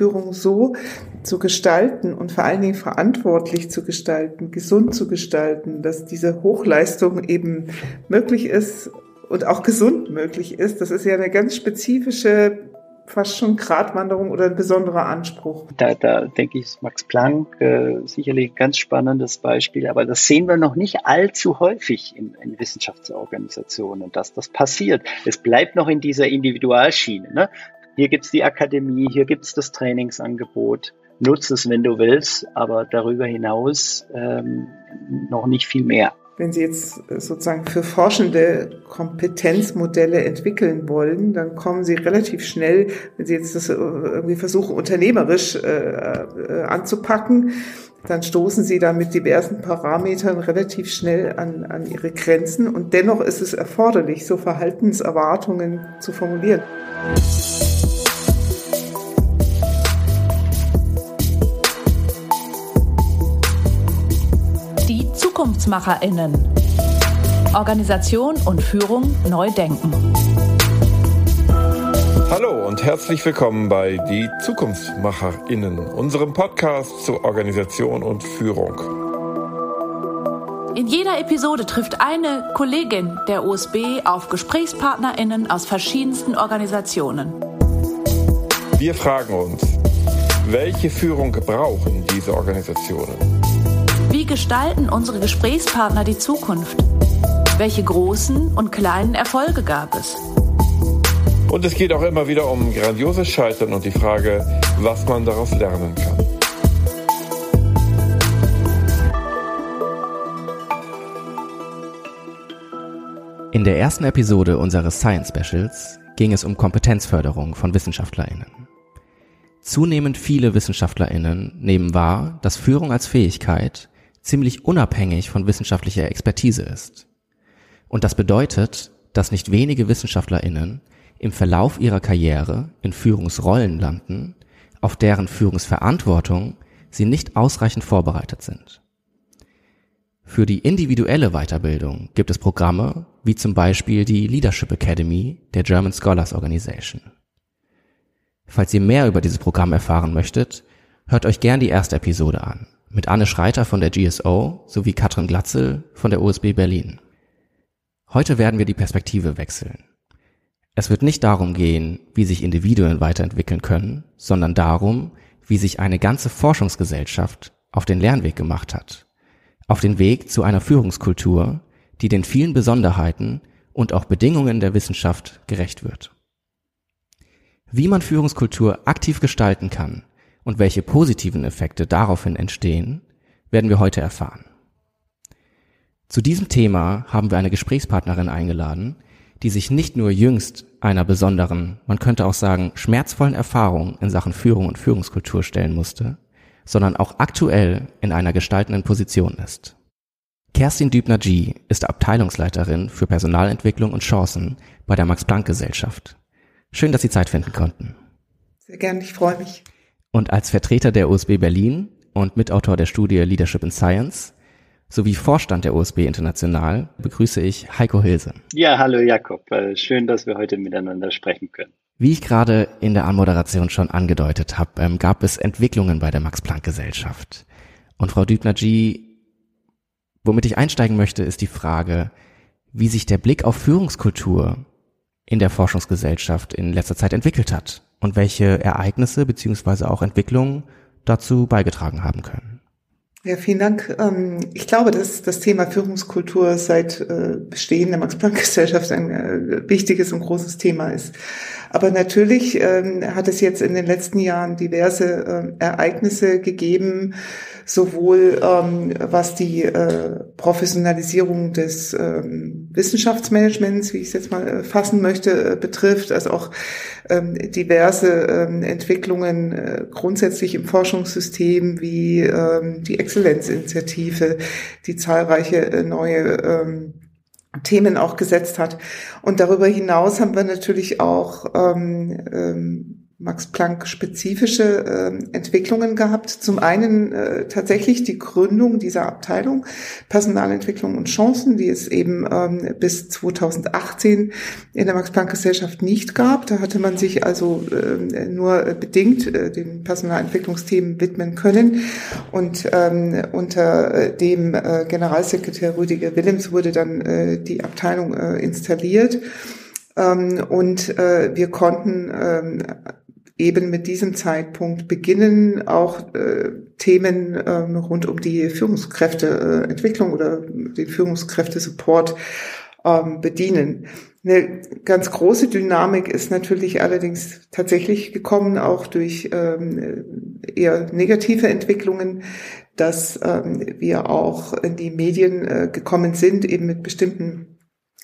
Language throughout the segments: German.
Führung so zu gestalten und vor allen Dingen verantwortlich zu gestalten, gesund zu gestalten, dass diese Hochleistung eben möglich ist und auch gesund möglich ist. Das ist ja eine ganz spezifische fast schon Gratwanderung oder ein besonderer Anspruch. Da, da denke ich, ist Max Planck äh, sicherlich ein ganz spannendes Beispiel, aber das sehen wir noch nicht allzu häufig in, in Wissenschaftsorganisationen, dass das passiert. Es bleibt noch in dieser Individualschiene. Ne? Hier gibt es die Akademie, hier gibt es das Trainingsangebot. Nutze es, wenn du willst, aber darüber hinaus ähm, noch nicht viel mehr wenn Sie jetzt äh, sozusagen für Forschende Kompetenzmodelle entwickeln wollen, dann kommen Sie relativ schnell, wenn Sie jetzt das äh, irgendwie versuchen, unternehmerisch äh, äh, anzupacken, dann stoßen Sie da mit diversen Parametern relativ schnell an, an Ihre Grenzen. Und dennoch ist es erforderlich, so Verhaltenserwartungen zu formulieren. ZukunftsmacherInnen. Organisation und Führung neu denken. Hallo und herzlich willkommen bei Die ZukunftsmacherInnen, unserem Podcast zu Organisation und Führung. In jeder Episode trifft eine Kollegin der USB auf GesprächspartnerInnen aus verschiedensten Organisationen. Wir fragen uns, welche Führung brauchen diese Organisationen? Wie gestalten unsere Gesprächspartner die Zukunft? Welche großen und kleinen Erfolge gab es? Und es geht auch immer wieder um grandioses Scheitern und die Frage, was man daraus lernen kann. In der ersten Episode unseres Science Specials ging es um Kompetenzförderung von Wissenschaftlerinnen. Zunehmend viele Wissenschaftlerinnen nehmen wahr, dass Führung als Fähigkeit ziemlich unabhängig von wissenschaftlicher Expertise ist. Und das bedeutet, dass nicht wenige Wissenschaftlerinnen im Verlauf ihrer Karriere in Führungsrollen landen, auf deren Führungsverantwortung sie nicht ausreichend vorbereitet sind. Für die individuelle Weiterbildung gibt es Programme wie zum Beispiel die Leadership Academy der German Scholars Organization. Falls ihr mehr über dieses Programm erfahren möchtet, hört euch gern die erste Episode an mit Anne Schreiter von der GSO sowie Katrin Glatzel von der USB Berlin. Heute werden wir die Perspektive wechseln. Es wird nicht darum gehen, wie sich Individuen weiterentwickeln können, sondern darum, wie sich eine ganze Forschungsgesellschaft auf den Lernweg gemacht hat. Auf den Weg zu einer Führungskultur, die den vielen Besonderheiten und auch Bedingungen der Wissenschaft gerecht wird. Wie man Führungskultur aktiv gestalten kann, und welche positiven Effekte daraufhin entstehen, werden wir heute erfahren. Zu diesem Thema haben wir eine Gesprächspartnerin eingeladen, die sich nicht nur jüngst einer besonderen, man könnte auch sagen, schmerzvollen Erfahrung in Sachen Führung und Führungskultur stellen musste, sondern auch aktuell in einer gestaltenden Position ist. Kerstin Dübner-G ist Abteilungsleiterin für Personalentwicklung und Chancen bei der Max-Planck-Gesellschaft. Schön, dass Sie Zeit finden konnten. Sehr gerne, ich freue mich. Und als Vertreter der USB Berlin und Mitautor der Studie Leadership in Science sowie Vorstand der USB International begrüße ich Heiko Hilse. Ja, hallo Jakob. Äh, schön, dass wir heute miteinander sprechen können. Wie ich gerade in der Anmoderation schon angedeutet habe, ähm, gab es Entwicklungen bei der Max-Planck-Gesellschaft. Und Frau Dübner-G, womit ich einsteigen möchte, ist die Frage, wie sich der Blick auf Führungskultur in der Forschungsgesellschaft in letzter Zeit entwickelt hat und welche Ereignisse beziehungsweise auch Entwicklungen dazu beigetragen haben können. Ja, vielen Dank. Ähm, ich glaube, dass das Thema Führungskultur seit äh, Bestehen der Max-Planck-Gesellschaft ein äh, wichtiges und großes Thema ist. Aber natürlich ähm, hat es jetzt in den letzten Jahren diverse ähm, Ereignisse gegeben, sowohl was die äh, Professionalisierung des Wissenschaftsmanagements, wie ich es jetzt mal fassen möchte, betrifft, als auch diverse Entwicklungen grundsätzlich im Forschungssystem wie die Exzellenzinitiative, die zahlreiche äh, neue ähm, Themen auch gesetzt hat. Und darüber hinaus haben wir natürlich auch ähm, ähm, Max Planck spezifische äh, Entwicklungen gehabt. Zum einen äh, tatsächlich die Gründung dieser Abteilung Personalentwicklung und Chancen, die es eben ähm, bis 2018 in der Max Planck Gesellschaft nicht gab. Da hatte man sich also äh, nur bedingt äh, den Personalentwicklungsthemen widmen können. Und ähm, unter äh, dem äh, Generalsekretär Rüdiger Willems wurde dann äh, die Abteilung äh, installiert. Ähm, und äh, wir konnten ähm, eben mit diesem Zeitpunkt beginnen, auch äh, Themen äh, rund um die Führungskräfteentwicklung oder den Führungskräftesupport ähm, bedienen. Eine ganz große Dynamik ist natürlich allerdings tatsächlich gekommen, auch durch ähm, eher negative Entwicklungen, dass ähm, wir auch in die Medien äh, gekommen sind, eben mit bestimmten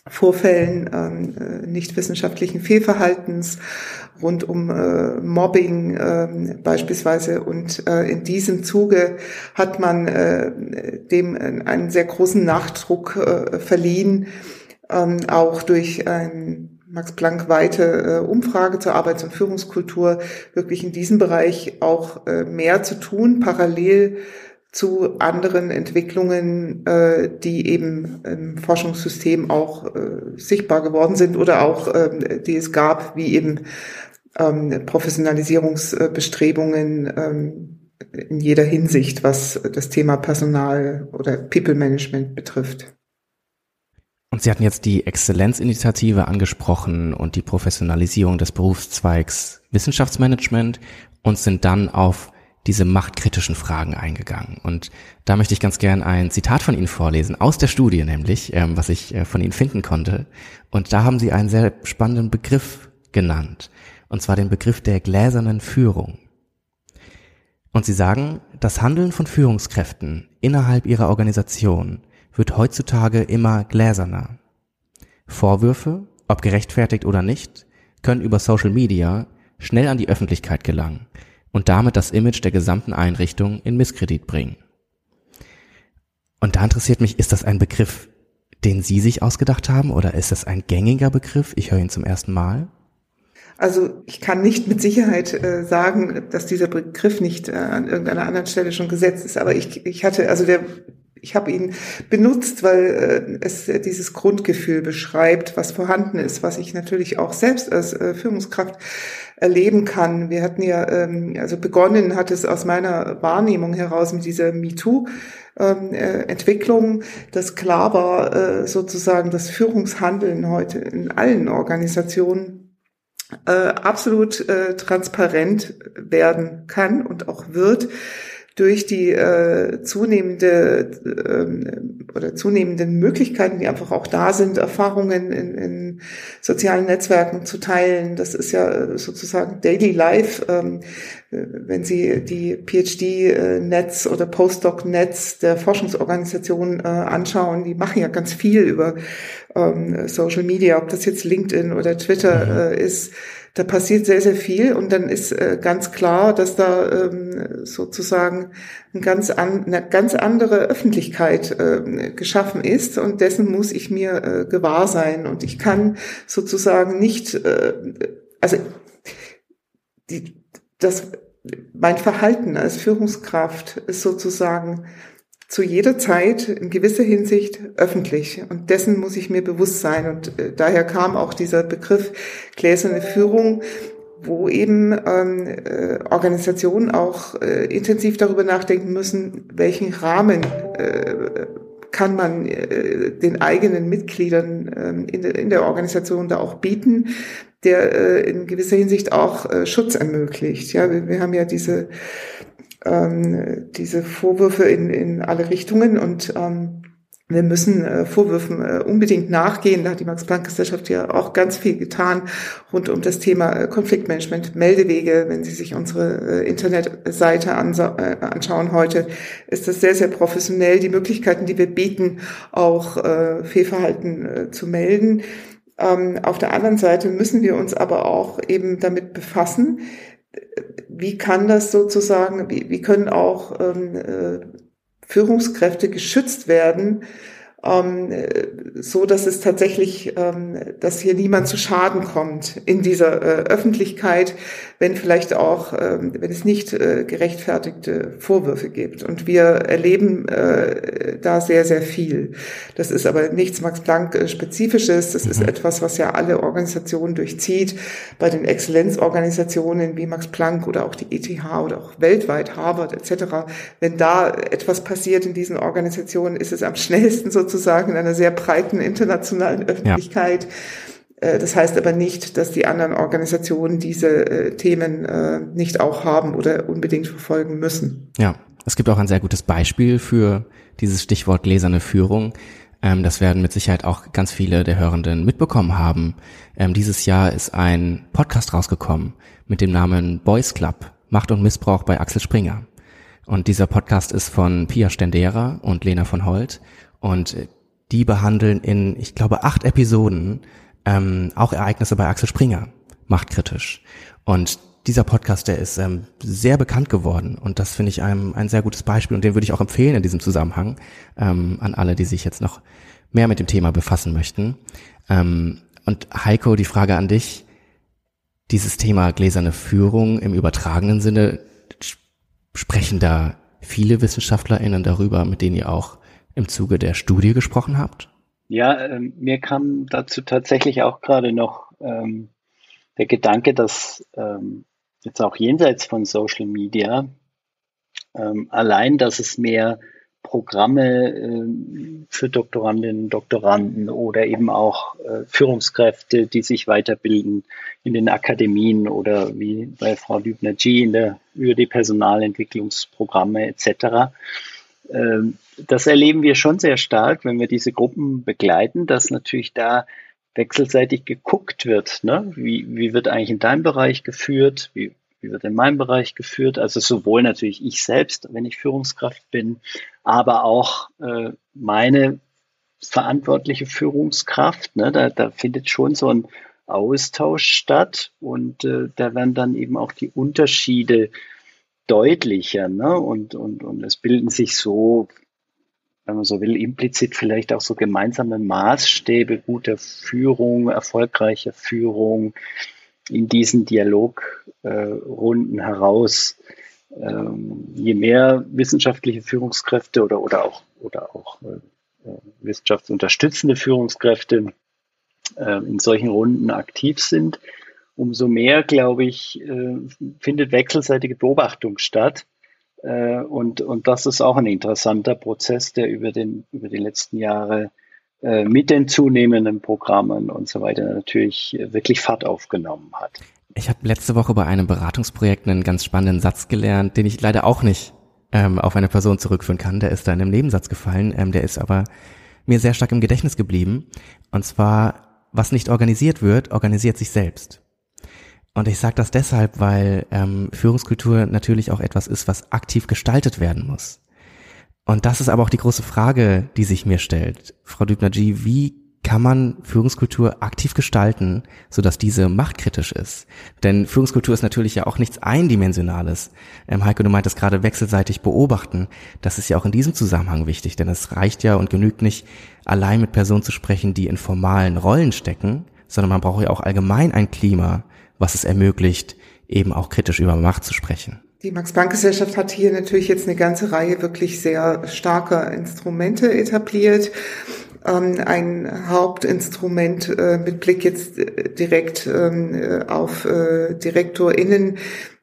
Vorfällen ähm, äh, nicht wissenschaftlichen Fehlverhaltens rund um äh, Mobbing äh, beispielsweise. Und äh, in diesem Zuge hat man äh, dem einen sehr großen Nachdruck äh, verliehen, ähm, auch durch ein Max Planck weite äh, Umfrage zur Arbeits- und Führungskultur wirklich in diesem Bereich auch äh, mehr zu tun, parallel zu anderen Entwicklungen, äh, die eben im Forschungssystem auch äh, sichtbar geworden sind oder auch äh, die es gab, wie eben ähm, Professionalisierungsbestrebungen ähm, in jeder Hinsicht, was das Thema Personal oder People Management betrifft. Und Sie hatten jetzt die Exzellenzinitiative angesprochen und die Professionalisierung des Berufszweigs Wissenschaftsmanagement und sind dann auf diese machtkritischen Fragen eingegangen. Und da möchte ich ganz gern ein Zitat von Ihnen vorlesen, aus der Studie nämlich, ähm, was ich äh, von Ihnen finden konnte. Und da haben Sie einen sehr spannenden Begriff genannt, und zwar den Begriff der gläsernen Führung. Und Sie sagen, das Handeln von Führungskräften innerhalb ihrer Organisation wird heutzutage immer gläserner. Vorwürfe, ob gerechtfertigt oder nicht, können über Social Media schnell an die Öffentlichkeit gelangen und damit das Image der gesamten Einrichtung in Misskredit bringen. Und da interessiert mich, ist das ein Begriff, den Sie sich ausgedacht haben oder ist das ein gängiger Begriff? Ich höre ihn zum ersten Mal. Also ich kann nicht mit Sicherheit äh, sagen, dass dieser Begriff nicht äh, an irgendeiner anderen Stelle schon gesetzt ist, aber ich, ich hatte, also der ich habe ihn benutzt, weil äh, es äh, dieses Grundgefühl beschreibt, was vorhanden ist, was ich natürlich auch selbst als äh, Führungskraft erleben kann. Wir hatten ja, ähm, also begonnen hat es aus meiner Wahrnehmung heraus mit dieser MeToo. Ähm, äh, Entwicklung, dass klar war, sozusagen das Führungshandeln heute in allen Organisationen äh, absolut äh, transparent werden kann und auch wird durch die äh, zunehmende ähm, oder zunehmenden Möglichkeiten, die einfach auch da sind, Erfahrungen in, in sozialen Netzwerken zu teilen. Das ist ja äh, sozusagen Daily Life. Ähm, wenn Sie die PhD-Netz oder Postdoc-Netz der Forschungsorganisationen äh, anschauen, die machen ja ganz viel über ähm, Social Media, ob das jetzt LinkedIn oder Twitter mhm. äh, ist da passiert sehr, sehr viel und dann ist äh, ganz klar, dass da ähm, sozusagen ein ganz an, eine ganz andere Öffentlichkeit äh, geschaffen ist und dessen muss ich mir äh, gewahr sein und ich kann sozusagen nicht, äh, also die, das, mein Verhalten als Führungskraft ist sozusagen zu jeder Zeit in gewisser Hinsicht öffentlich. Und dessen muss ich mir bewusst sein. Und äh, daher kam auch dieser Begriff gläserne Führung, wo eben ähm, äh, Organisationen auch äh, intensiv darüber nachdenken müssen, welchen Rahmen äh, kann man äh, den eigenen Mitgliedern ähm, in, der, in der Organisation da auch bieten, der äh, in gewisser Hinsicht auch äh, Schutz ermöglicht. Ja, wir, wir haben ja diese ähm, diese Vorwürfe in, in alle Richtungen und ähm, wir müssen äh, Vorwürfen äh, unbedingt nachgehen. Da hat die Max-Planck-Gesellschaft ja auch ganz viel getan rund um das Thema äh, Konfliktmanagement, Meldewege. Wenn Sie sich unsere äh, Internetseite äh, anschauen heute, ist das sehr, sehr professionell. Die Möglichkeiten, die wir bieten, auch äh, Fehlverhalten äh, zu melden. Ähm, auf der anderen Seite müssen wir uns aber auch eben damit befassen, wie kann das sozusagen, wie, wie können auch ähm, äh, Führungskräfte geschützt werden ähm, so dass es tatsächlich, ähm, dass hier niemand zu Schaden kommt in dieser äh, Öffentlichkeit, wenn vielleicht auch, ähm, wenn es nicht äh, gerechtfertigte Vorwürfe gibt. Und wir erleben äh, da sehr, sehr viel. Das ist aber nichts Max-Planck-spezifisches. Das mhm. ist etwas, was ja alle Organisationen durchzieht. Bei den Exzellenzorganisationen wie Max Planck oder auch die ETH oder auch weltweit Harvard etc. Wenn da etwas passiert in diesen Organisationen, ist es am schnellsten sozusagen sozusagen in einer sehr breiten internationalen Öffentlichkeit. Ja. Äh, das heißt aber nicht, dass die anderen Organisationen diese äh, Themen äh, nicht auch haben oder unbedingt verfolgen müssen. Ja, es gibt auch ein sehr gutes Beispiel für dieses Stichwort gläserne Führung. Ähm, das werden mit Sicherheit auch ganz viele der Hörenden mitbekommen haben. Ähm, dieses Jahr ist ein Podcast rausgekommen mit dem Namen Boys Club, Macht und Missbrauch bei Axel Springer. Und dieser Podcast ist von Pia Stendera und Lena von Holt und die behandeln in, ich glaube, acht Episoden ähm, auch Ereignisse bei Axel Springer, machtkritisch. Und dieser Podcast, der ist ähm, sehr bekannt geworden und das finde ich ein, ein sehr gutes Beispiel und den würde ich auch empfehlen in diesem Zusammenhang ähm, an alle, die sich jetzt noch mehr mit dem Thema befassen möchten. Ähm, und Heiko, die Frage an dich, dieses Thema gläserne Führung im übertragenen Sinne, sprechen da viele WissenschaftlerInnen darüber, mit denen ihr auch im Zuge der Studie gesprochen habt? Ja, ähm, mir kam dazu tatsächlich auch gerade noch ähm, der Gedanke, dass ähm, jetzt auch jenseits von Social Media ähm, allein, dass es mehr Programme äh, für Doktorandinnen und Doktoranden oder eben auch äh, Führungskräfte, die sich weiterbilden in den Akademien oder wie bei Frau Lübner-G über die Personalentwicklungsprogramme etc. Das erleben wir schon sehr stark, wenn wir diese Gruppen begleiten, dass natürlich da wechselseitig geguckt wird. Ne? Wie, wie wird eigentlich in deinem Bereich geführt? Wie, wie wird in meinem Bereich geführt? Also sowohl natürlich ich selbst, wenn ich Führungskraft bin, aber auch äh, meine verantwortliche Führungskraft. Ne? Da, da findet schon so ein Austausch statt und äh, da werden dann eben auch die Unterschiede deutlicher. Ne? Und, und, und es bilden sich so, wenn man so will, implizit vielleicht auch so gemeinsame Maßstäbe guter Führung, erfolgreicher Führung in diesen Dialogrunden äh, heraus. Ähm, je mehr wissenschaftliche Führungskräfte oder, oder auch, oder auch äh, äh wissenschaftsunterstützende Führungskräfte äh, in solchen Runden aktiv sind, umso mehr, glaube ich, äh, findet wechselseitige Beobachtung statt. Äh, und, und das ist auch ein interessanter Prozess, der über, den, über die letzten Jahre äh, mit den zunehmenden Programmen und so weiter natürlich wirklich Fahrt aufgenommen hat. Ich habe letzte Woche bei einem Beratungsprojekt einen ganz spannenden Satz gelernt, den ich leider auch nicht ähm, auf eine Person zurückführen kann. Der ist da in einem Nebensatz gefallen, ähm, der ist aber mir sehr stark im Gedächtnis geblieben. Und zwar, was nicht organisiert wird, organisiert sich selbst. Und ich sage das deshalb, weil ähm, Führungskultur natürlich auch etwas ist, was aktiv gestaltet werden muss. Und das ist aber auch die große Frage, die sich mir stellt. Frau Dübner-G, wie kann man Führungskultur aktiv gestalten, sodass diese machtkritisch ist? Denn Führungskultur ist natürlich ja auch nichts Eindimensionales. Ähm, Heiko, du meintest gerade wechselseitig beobachten. Das ist ja auch in diesem Zusammenhang wichtig, denn es reicht ja und genügt nicht, allein mit Personen zu sprechen, die in formalen Rollen stecken, sondern man braucht ja auch allgemein ein Klima, was es ermöglicht, eben auch kritisch über Macht zu sprechen. Die Max-Planck-Gesellschaft hat hier natürlich jetzt eine ganze Reihe wirklich sehr starker Instrumente etabliert. Ähm, ein Hauptinstrument äh, mit Blick jetzt äh, direkt ähm, äh, auf DirektorInnen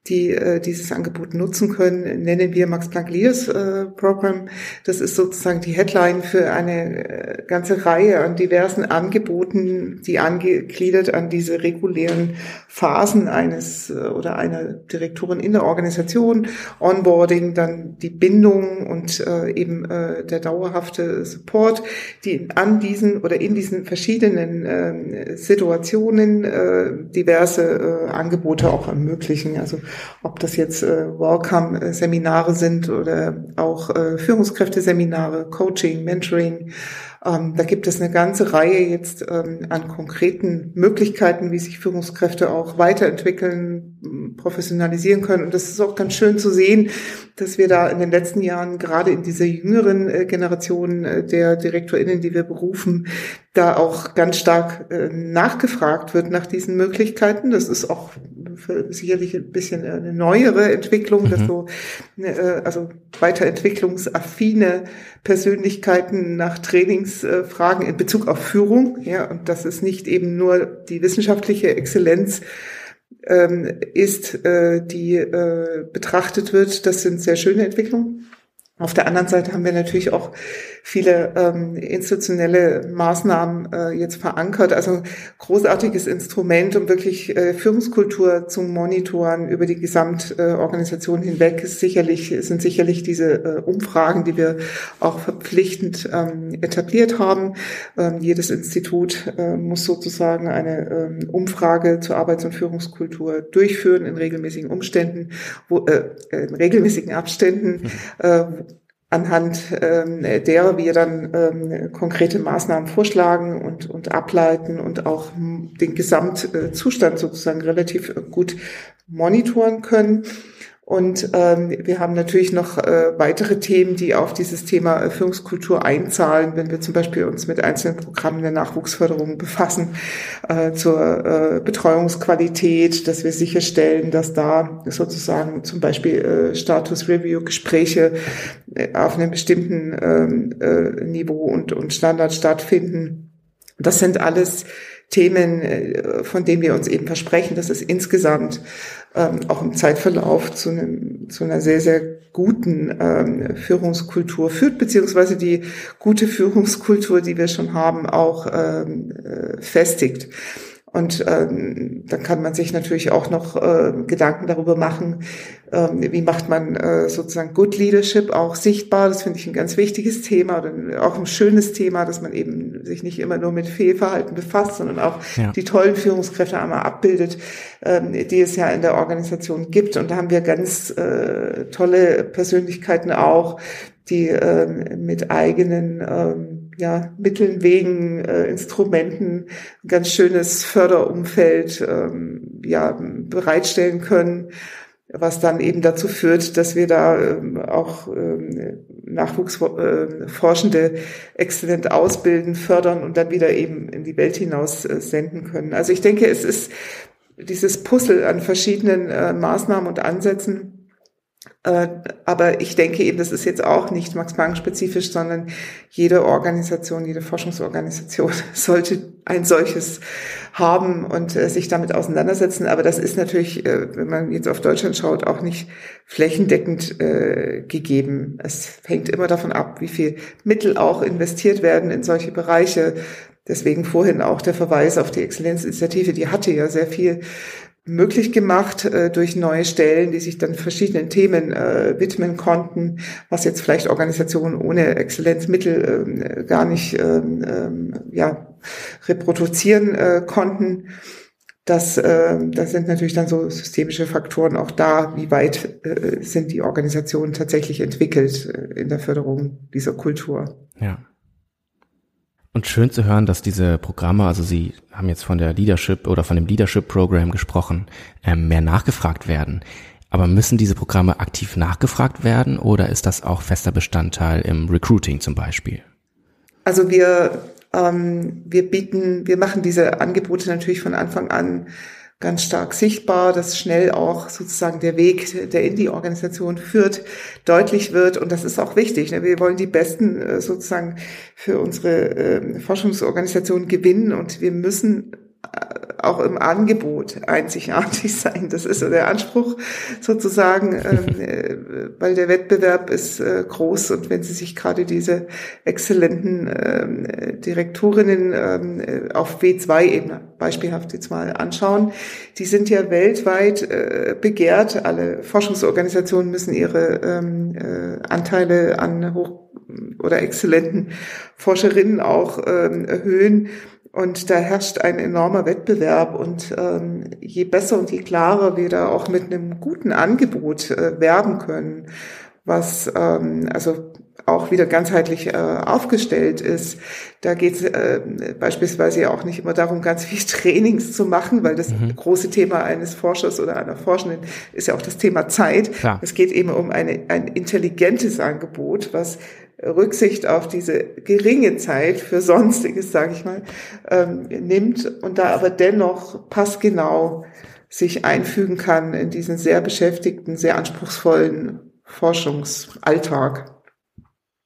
die äh, dieses Angebot nutzen können, nennen wir Max Planck Leaders äh, Program. Das ist sozusagen die Headline für eine äh, ganze Reihe an diversen Angeboten, die angegliedert an diese regulären Phasen eines äh, oder einer Direktorin in der Organisation, Onboarding, dann die Bindung und äh, eben äh, der dauerhafte Support, die an diesen oder in diesen verschiedenen äh, Situationen äh, diverse äh, Angebote auch ermöglichen. Also ob das jetzt äh, Welcome-Seminare sind oder auch äh, Führungskräfteseminare, Coaching, Mentoring, Ähm, da gibt es eine ganze Reihe jetzt ähm, an konkreten Möglichkeiten, wie sich Führungskräfte auch weiterentwickeln, professionalisieren können. Und das ist auch ganz schön zu sehen, dass wir da in den letzten Jahren gerade in dieser jüngeren äh, Generation äh, der DirektorInnen, die wir berufen, da auch ganz stark äh, nachgefragt wird nach diesen Möglichkeiten. Das ist auch sicherlich ein bisschen eine neuere Entwicklung, mhm. dass so äh, also weiterentwicklungsaffine Persönlichkeiten nach Trainingsfragen in Bezug auf Führung, ja, und das ist nicht eben nur die wissenschaftliche Exzellenz ähm, ist, äh, die äh, betrachtet wird. Das sind sehr schöne Entwicklungen. Auf der anderen Seite haben wir natürlich auch viele ähm, institutionelle Maßnahmen äh, jetzt verankert. Also großartiges Instrument, um wirklich äh, Führungskultur zu monitoren über die Gesamtorganisation äh, hinweg, ist sicherlich, sind sicherlich diese äh, Umfragen, die wir auch verpflichtend ähm, etabliert haben. Ähm, jedes Institut äh, muss sozusagen eine ähm, Umfrage zur Arbeits- und Führungskultur durchführen in regelmäßigen Umständen, wo, äh, in regelmäßigen Abständen, mhm. äh, anhand ähm, derer wir dann ähm, konkrete Maßnahmen vorschlagen und, und ableiten und auch den Gesamtzustand sozusagen relativ gut monitoren können. Und ähm, wir haben natürlich noch äh, weitere Themen, die auf dieses Thema Führungskultur einzahlen, wenn wir zum Beispiel uns mit einzelnen Programmen der Nachwuchsförderung befassen, äh, zur äh, Betreuungsqualität, dass wir sicherstellen, dass da sozusagen zum Beispiel äh, Status-Review-Gespräche äh, auf einem bestimmten ähm, äh, Niveau und, und Standard stattfinden. Das sind alles Themen, äh, von denen wir uns eben versprechen, dass es insgesamt ähm, auch im Zeitverlauf zu, einem, zu einer sehr, sehr guten ähm, Führungskultur führt, beziehungsweise die gute Führungskultur, die wir schon haben, auch ähm, äh, festigt. Und ähm, dann kann man sich natürlich auch noch äh, Gedanken darüber machen, ähm, wie macht man äh, sozusagen Good Leadership auch sichtbar. Das finde ich ein ganz wichtiges Thema oder auch ein schönes Thema, dass man eben sich nicht immer nur mit Fehlverhalten befasst, sondern auch ja. die tollen Führungskräfte einmal abbildet, ähm, die es ja in der Organisation gibt. Und da haben wir ganz äh, tolle Persönlichkeiten auch, die ähm, mit eigenen ähm, ja, Mitteln, Wegen, äh, Instrumenten ein ganz schönes Förderumfeld ähm, ja, bereitstellen können, was dann eben dazu führt, dass wir da ähm, auch ähm, Nachwuchsforschende äh, exzellent ausbilden, fördern und dann wieder eben in die Welt hinaus äh, senden können. Also ich denke, es ist dieses Puzzle an verschiedenen äh, Maßnahmen und Ansätzen, aber ich denke eben, das ist jetzt auch nicht Max-Planck-spezifisch, sondern jede Organisation, jede Forschungsorganisation sollte ein solches haben und äh, sich damit auseinandersetzen. Aber das ist natürlich, äh, wenn man jetzt auf Deutschland schaut, auch nicht flächendeckend gegeben. Es hängt immer davon ab, wie viel Mittel auch investiert werden in solche Bereiche. Deswegen vorhin auch der Verweis auf die Exzellenzinitiative, die hatte ja sehr viel möglich gemacht äh, durch neue Stellen, die sich dann verschiedenen Themen äh, widmen konnten, was jetzt vielleicht Organisationen ohne Exzellenzmittel äh, gar nicht ähm, ähm, ja, reproduzieren äh, konnten. Das, äh, das sind natürlich dann so systemische Faktoren auch da, wie weit äh, sind die Organisationen tatsächlich entwickelt äh, in der Förderung dieser Kultur. Ja. Und schön zu hören, dass diese Programme, also Sie haben jetzt von der Leadership oder von dem Leadership Program gesprochen, ähm, mehr nachgefragt werden. Aber müssen diese Programme aktiv nachgefragt werden oder ist das auch fester Bestandteil im Recruiting zum Beispiel? Also wir, ähm, wir bieten, wir machen diese Angebote natürlich von Anfang an ganz stark sichtbar, dass schnell auch sozusagen der Weg, der in die Organisation führt, deutlich wird. Und das ist auch wichtig. Ne? Wir wollen die Besten äh, sozusagen für unsere ähm, Forschungsorganisation gewinnen und wir müssen auch im Angebot einzigartig sein. Das ist der Anspruch sozusagen, ähm, äh, weil der Wettbewerb ist äh, groß und wenn Sie sich gerade diese exzellenten ähm, Direktorinnen ähm, äh, auf W2-Ebene beispielhaft jetzt mal anschauen, die sind ja weltweit äh, begehrt. Alle Forschungsorganisationen müssen ihre äh, Anteile an hoch oder exzellenten Forscherinnen auch erhöhen. Und da herrscht ein enormer Wettbewerb. Und ähm, je besser und je klarer wir da auch mit einem guten Angebot äh, werben können was ähm, also auch wieder ganzheitlich äh, aufgestellt ist. Da geht es äh, beispielsweise ja auch nicht immer darum, ganz viel Trainings zu machen, weil das mhm. große Thema eines Forschers oder einer Forschenden ist ja auch das Thema Zeit. Ja. Es geht eben um eine, ein intelligentes Angebot, was Rücksicht auf diese geringe Zeit für Sonstiges, sage ich mal, ähm, nimmt und da aber dennoch passgenau sich einfügen kann in diesen sehr beschäftigten, sehr anspruchsvollen Forschungsalltag.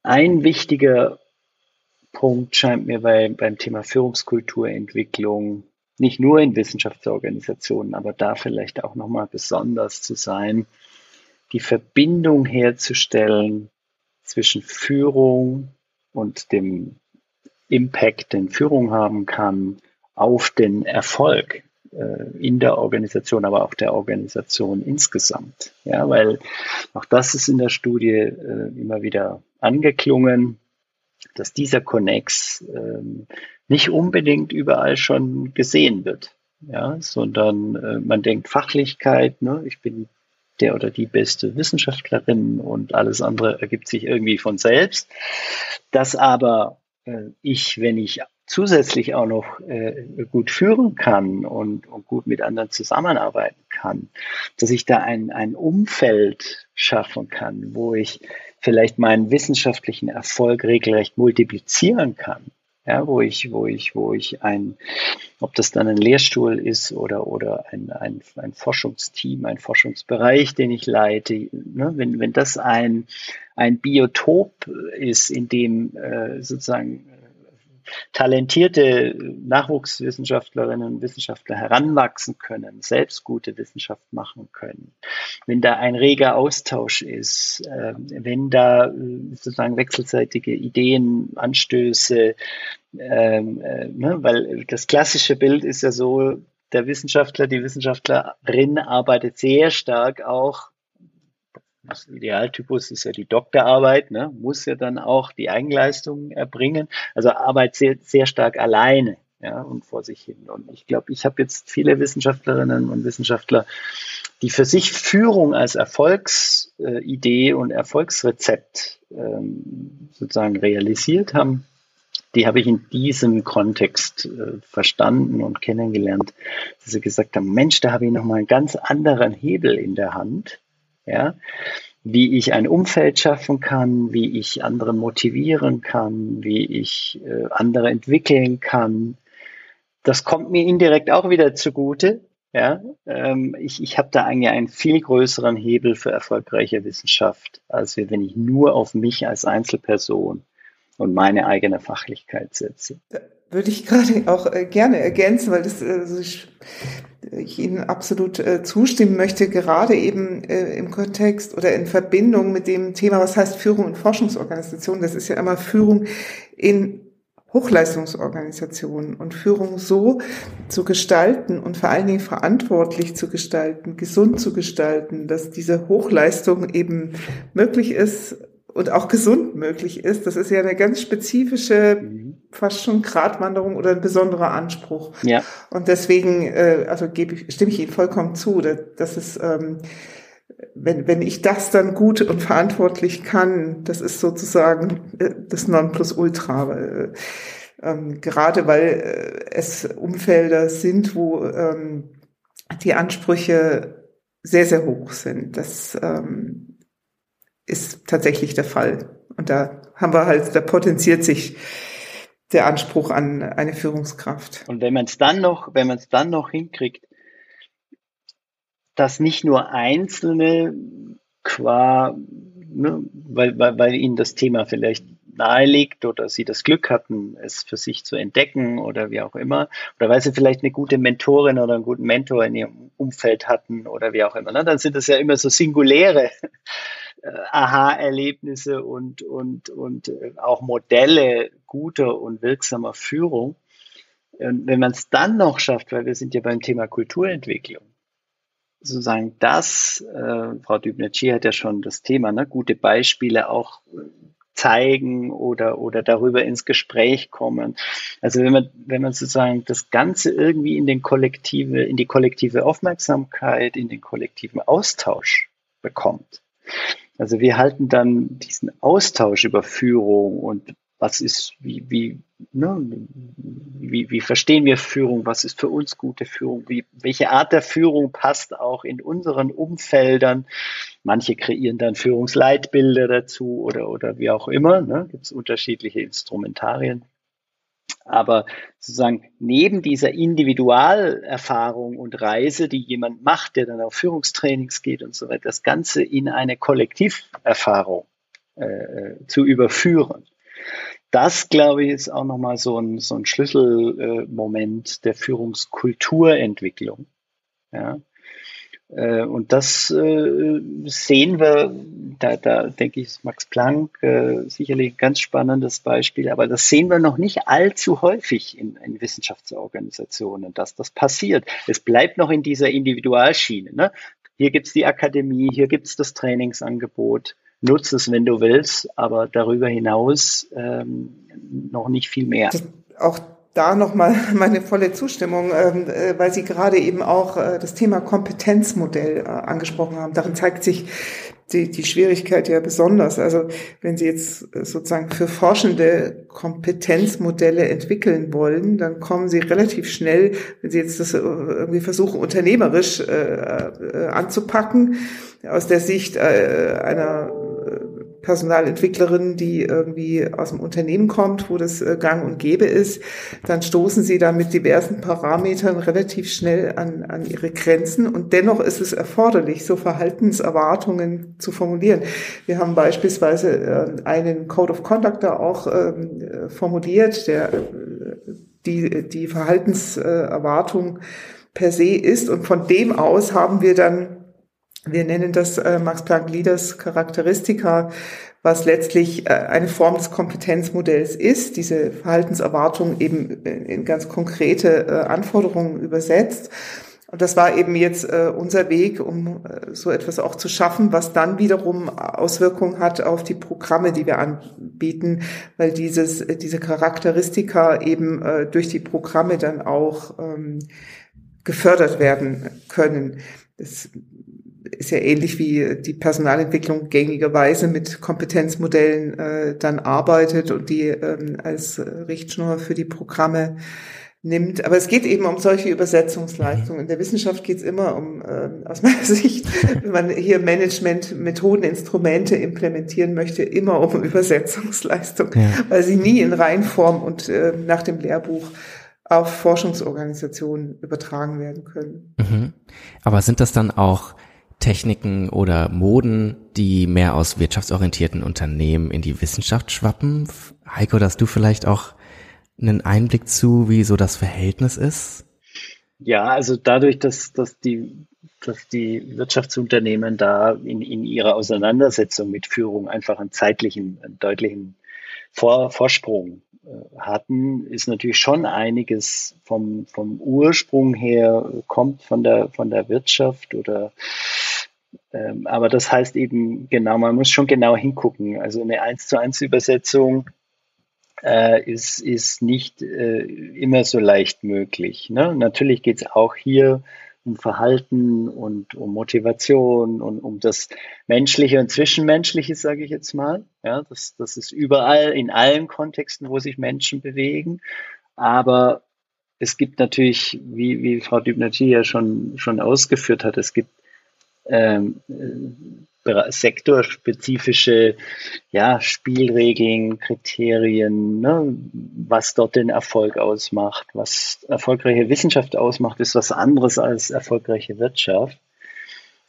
Ein wichtiger Punkt scheint mir bei, beim Thema Führungskulturentwicklung nicht nur in Wissenschaftsorganisationen, aber da vielleicht auch nochmal besonders zu sein, die Verbindung herzustellen zwischen Führung und dem Impact, den Führung haben kann auf den Erfolg äh, in der Organisation, aber auch der Organisation insgesamt. Ja, weil auch das ist in der Studie äh, immer wieder angeklungen, dass dieser Connex ähm, nicht unbedingt überall schon gesehen wird, ja, sondern äh, man denkt Fachlichkeit, ne, ich bin der oder die beste Wissenschaftlerin und alles andere ergibt sich irgendwie von selbst. Dass aber äh, ich, wenn ich zusätzlich auch noch äh, gut führen kann und, und gut mit anderen zusammenarbeiten kann, dass ich da ein, ein Umfeld schaffen kann, wo ich vielleicht meinen wissenschaftlichen Erfolg regelrecht multiplizieren kann ja, wo ich, wo ich, wo ich ein, ob das dann ein Lehrstuhl ist oder, oder ein, ein, ein Forschungsteam, ein Forschungsbereich, den ich leite, ne, wenn, wenn das ein, ein Biotop ist, in dem äh, sozusagen talentierte Nachwuchswissenschaftlerinnen und Wissenschaftler heranwachsen können, selbst gute Wissenschaft machen können, wenn da ein reger Austausch ist, äh, wenn da äh, sozusagen wechselseitige Ideen, Anstöße, ähm, äh, ne, weil das klassische Bild ist ja so, der Wissenschaftler, die Wissenschaftlerin arbeitet sehr stark auch das Idealtypus ist ja die Doktorarbeit, ne? muss ja dann auch die Eigenleistung erbringen. Also Arbeit sehr, sehr stark alleine ja, und vor sich hin. Und ich glaube, ich habe jetzt viele Wissenschaftlerinnen und Wissenschaftler, die für sich Führung als Erfolgsidee und Erfolgsrezept ähm, sozusagen realisiert haben. Die habe ich in diesem Kontext äh, verstanden und kennengelernt, dass sie gesagt haben, Mensch, da habe ich nochmal einen ganz anderen Hebel in der Hand ja, wie ich ein Umfeld schaffen kann, wie ich andere motivieren kann, wie ich äh, andere entwickeln kann. Das kommt mir indirekt auch wieder zugute. Ja, ähm, ich, ich habe da eigentlich einen viel größeren Hebel für erfolgreiche Wissenschaft, als wenn ich nur auf mich als Einzelperson und meine eigene Fachlichkeit setze. Würde ich gerade auch äh, gerne ergänzen, weil das äh, ich Ihnen absolut äh, zustimmen möchte, gerade eben im Kontext oder in Verbindung mit dem Thema, was heißt Führung in Forschungsorganisationen. Das ist ja immer Führung in Hochleistungsorganisationen und Führung so zu gestalten und vor allen Dingen verantwortlich zu gestalten, gesund zu gestalten, dass diese Hochleistung eben möglich ist und auch gesund möglich ist. Das ist ja eine ganz spezifische, mhm. fast schon Gratwanderung oder ein besonderer Anspruch. Ja. Und deswegen, äh, also gebe ich, stimme ich Ihnen vollkommen zu, dass, dass es, ähm, wenn, wenn ich das dann gut und verantwortlich kann, das ist sozusagen äh, das Nonplusultra. Äh, ähm, gerade weil äh, es Umfelder sind, wo ähm, die Ansprüche sehr, sehr hoch sind. Das ähm, ist tatsächlich der Fall. Und da haben wir halt, da potenziert sich der Anspruch an eine Führungskraft. Und wenn man es dann noch, wenn man es dann noch hinkriegt, dass nicht nur Einzelne qua, ne, weil, weil, weil ihnen das Thema vielleicht nahe liegt oder sie das Glück hatten, es für sich zu entdecken oder wie auch immer, oder weil sie vielleicht eine gute Mentorin oder einen guten Mentor in ihrem Umfeld hatten oder wie auch immer, ne? dann sind das ja immer so singuläre äh, Aha-Erlebnisse und, und, und äh, auch Modelle guter und wirksamer Führung. Und wenn man es dann noch schafft, weil wir sind ja beim Thema Kulturentwicklung, sozusagen das, äh, Frau Dübner-Chi hat ja schon das Thema, ne, gute Beispiele auch äh, zeigen oder, oder darüber ins Gespräch kommen. Also wenn man, wenn man sozusagen das Ganze irgendwie in den kollektive, in die kollektive Aufmerksamkeit, in den kollektiven Austausch bekommt, Also wir halten dann diesen Austausch über Führung und was ist, wie, wie, ne, wie, wie verstehen wir Führung, was ist für uns gute Führung, wie, welche Art der Führung passt auch in unseren Umfeldern. Manche kreieren dann Führungsleitbilder dazu oder, oder wie auch immer, ne, gibt es unterschiedliche Instrumentarien. Aber sozusagen neben dieser Individualerfahrung und Reise, die jemand macht, der dann auf Führungstrainings geht und so weiter, das Ganze in eine Kollektiverfahrung äh, zu überführen. Das, glaube ich, ist auch nochmal so ein, so ein Schlüsselmoment äh, der Führungskulturentwicklung. Ja. Äh, und das äh, sehen wir, da, da denke ich, ist Max Planck äh, sicherlich ein ganz spannendes Beispiel, aber das sehen wir noch nicht allzu häufig in, in Wissenschaftsorganisationen, dass das passiert. Es bleibt noch in dieser Individualschiene. Ne? Hier gibt's die Akademie, hier gibt's das Trainingsangebot. Nutze es, wenn du willst, aber darüber hinaus ähm, noch nicht viel mehr. Auch da nochmal meine volle Zustimmung, ähm, äh, weil Sie gerade eben auch äh, das Thema Kompetenzmodell äh, angesprochen haben. Darin zeigt sich die, die Schwierigkeit ja besonders. Also wenn Sie jetzt sozusagen für Forschende Kompetenzmodelle entwickeln wollen, dann kommen Sie relativ schnell, wenn Sie jetzt das irgendwie versuchen, unternehmerisch anzupacken, aus der Sicht einer Personalentwicklerin, die irgendwie aus dem Unternehmen kommt, wo das äh, gang und gäbe ist, dann stoßen sie da mit diversen Parametern relativ schnell an, an ihre Grenzen. Und dennoch ist es erforderlich, so Verhaltenserwartungen zu formulieren. Wir haben beispielsweise äh, einen Code of Conduct da auch ähm, formuliert, der äh, die, die Verhaltenserwartung per se ist. Und von dem aus haben wir dann wir nennen das äh, Max Planck Leaders Charakteristika, was letztlich äh, eine Form des Kompetenzmodells ist, diese Verhaltenserwartung eben in ganz konkrete äh, Anforderungen übersetzt. Und das war eben jetzt äh, unser Weg, um äh, so etwas auch zu schaffen, was dann wiederum Auswirkungen hat auf die Programme, die wir anbieten, weil dieses, äh, diese Charakteristika eben äh, durch die Programme dann auch ähm, gefördert werden können. Das ist ja ähnlich wie die Personalentwicklung gängigerweise mit Kompetenzmodellen äh, dann arbeitet und die ähm, als Richtschnur für die Programme nimmt. Aber es geht eben um solche Übersetzungsleistungen. In der Wissenschaft geht es immer um, äh, aus meiner Sicht, wenn man hier Management, Methoden, Instrumente implementieren möchte, immer um Übersetzungsleistung, ja. weil sie nie in Reinform und äh, nach dem Lehrbuch auf Forschungsorganisationen übertragen werden können. Mhm. Aber sind das dann auch Techniken oder Moden, die mehr aus wirtschaftsorientierten Unternehmen in die Wissenschaft schwappen. Heiko, hast du vielleicht auch einen Einblick zu, wie so das Verhältnis ist? Ja, also dadurch, dass, dass, die, dass die Wirtschaftsunternehmen da in, in ihrer Auseinandersetzung mit Führung einfach einen zeitlichen, einen deutlichen Vor, Vorsprung hatten, ist natürlich schon einiges vom, vom Ursprung her, kommt von der, von der Wirtschaft oder ähm, aber das heißt eben, genau, man muss schon genau hingucken. Also eine 1 zu 1 Übersetzung äh, ist, ist nicht äh, immer so leicht möglich. Ne? Natürlich geht es auch hier um Verhalten und um Motivation und um das Menschliche und Zwischenmenschliche, sage ich jetzt mal. Ja, das, das ist überall, in allen Kontexten, wo sich Menschen bewegen. Aber es gibt natürlich, wie, wie Frau Dübner ja schon, schon ausgeführt hat, es gibt ähm, äh, sektorspezifische ja, Spielregeln, Kriterien, ne, was dort den Erfolg ausmacht. Was erfolgreiche Wissenschaft ausmacht, ist was anderes als erfolgreiche Wirtschaft.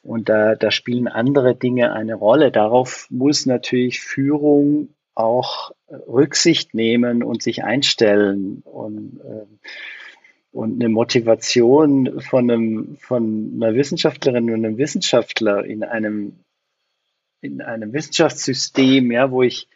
Und da, da spielen andere Dinge eine Rolle. Darauf muss natürlich Führung auch Rücksicht nehmen und sich einstellen. Und äh, und eine Motivation von einem, von einer Wissenschaftlerin und einem Wissenschaftler in einem, in einem Wissenschaftssystem, ja, wo ich,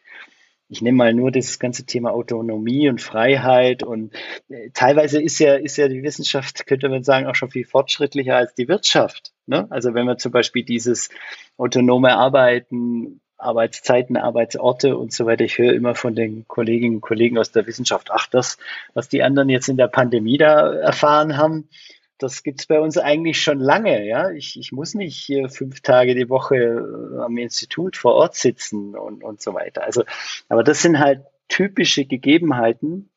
ich nehme mal nur das ganze Thema Autonomie und Freiheit und äh, teilweise ist ja, ist ja die Wissenschaft, könnte man sagen, auch schon viel fortschrittlicher als die Wirtschaft. Ne? Also wenn man zum Beispiel dieses autonome Arbeiten Arbeitszeiten, Arbeitsorte und so weiter. Ich höre immer von den Kolleginnen und Kollegen aus der Wissenschaft, ach, das, was die anderen jetzt in der Pandemie da erfahren haben, das gibt's bei uns eigentlich schon lange. Ja, ich, ich muss nicht hier fünf Tage die Woche äh, am Institut vor Ort sitzen und, und so weiter. Also, aber das sind halt typische Gegebenheiten,